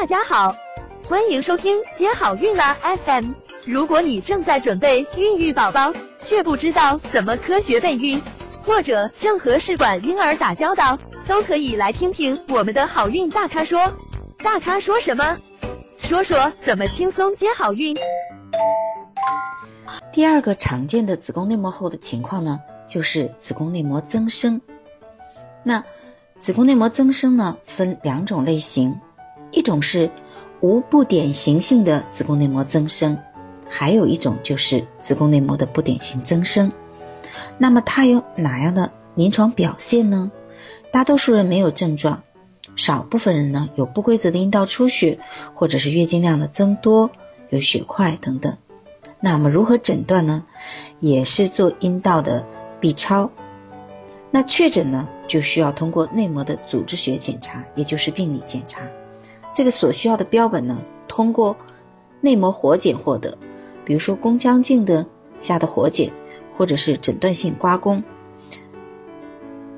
大家好，欢迎收听接好运啦 FM。如果你正在准备孕育宝宝，却不知道怎么科学备孕，或者正和试管婴儿打交道，都可以来听听我们的好运大咖说。大咖说什么？说说怎么轻松接好运。第二个常见的子宫内膜后的情况呢，就是子宫内膜增生。那子宫内膜增生呢，分两种类型，一种是无不典型性的子宫内膜增生，还有一种就是子宫内膜的不典型增生。那么它有哪样的临床表现呢？大多数人没有症状，少部分人呢有不规则的阴道出血，或者是月经量的增多，有血块等等。那么如何诊断呢？也是做阴道的 B 超。那确诊呢，就需要通过内膜的组织学检查，也就是病理检查。这个所需要的标本呢，通过内膜活检获得，比如说宫腔镜的下的活检，或者是诊断性刮宫。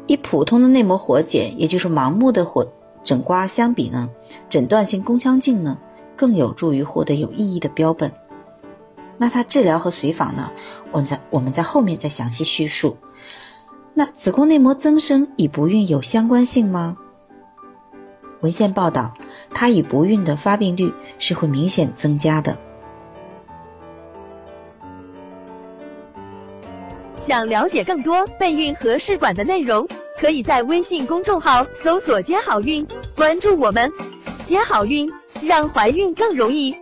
以普通的内膜活检，也就是盲目的活诊刮相比呢，诊断性宫腔镜呢，更有助于获得有意义的标本。那它治疗和随访呢，我在我们在后面再详细叙述。那子宫内膜增生与不孕有相关性吗？文献报道，它与不孕的发病率是会明显增加的。想了解更多备孕和试管的内容，可以在微信公众号搜索“接好运”，关注我们，接好运，让怀孕更容易。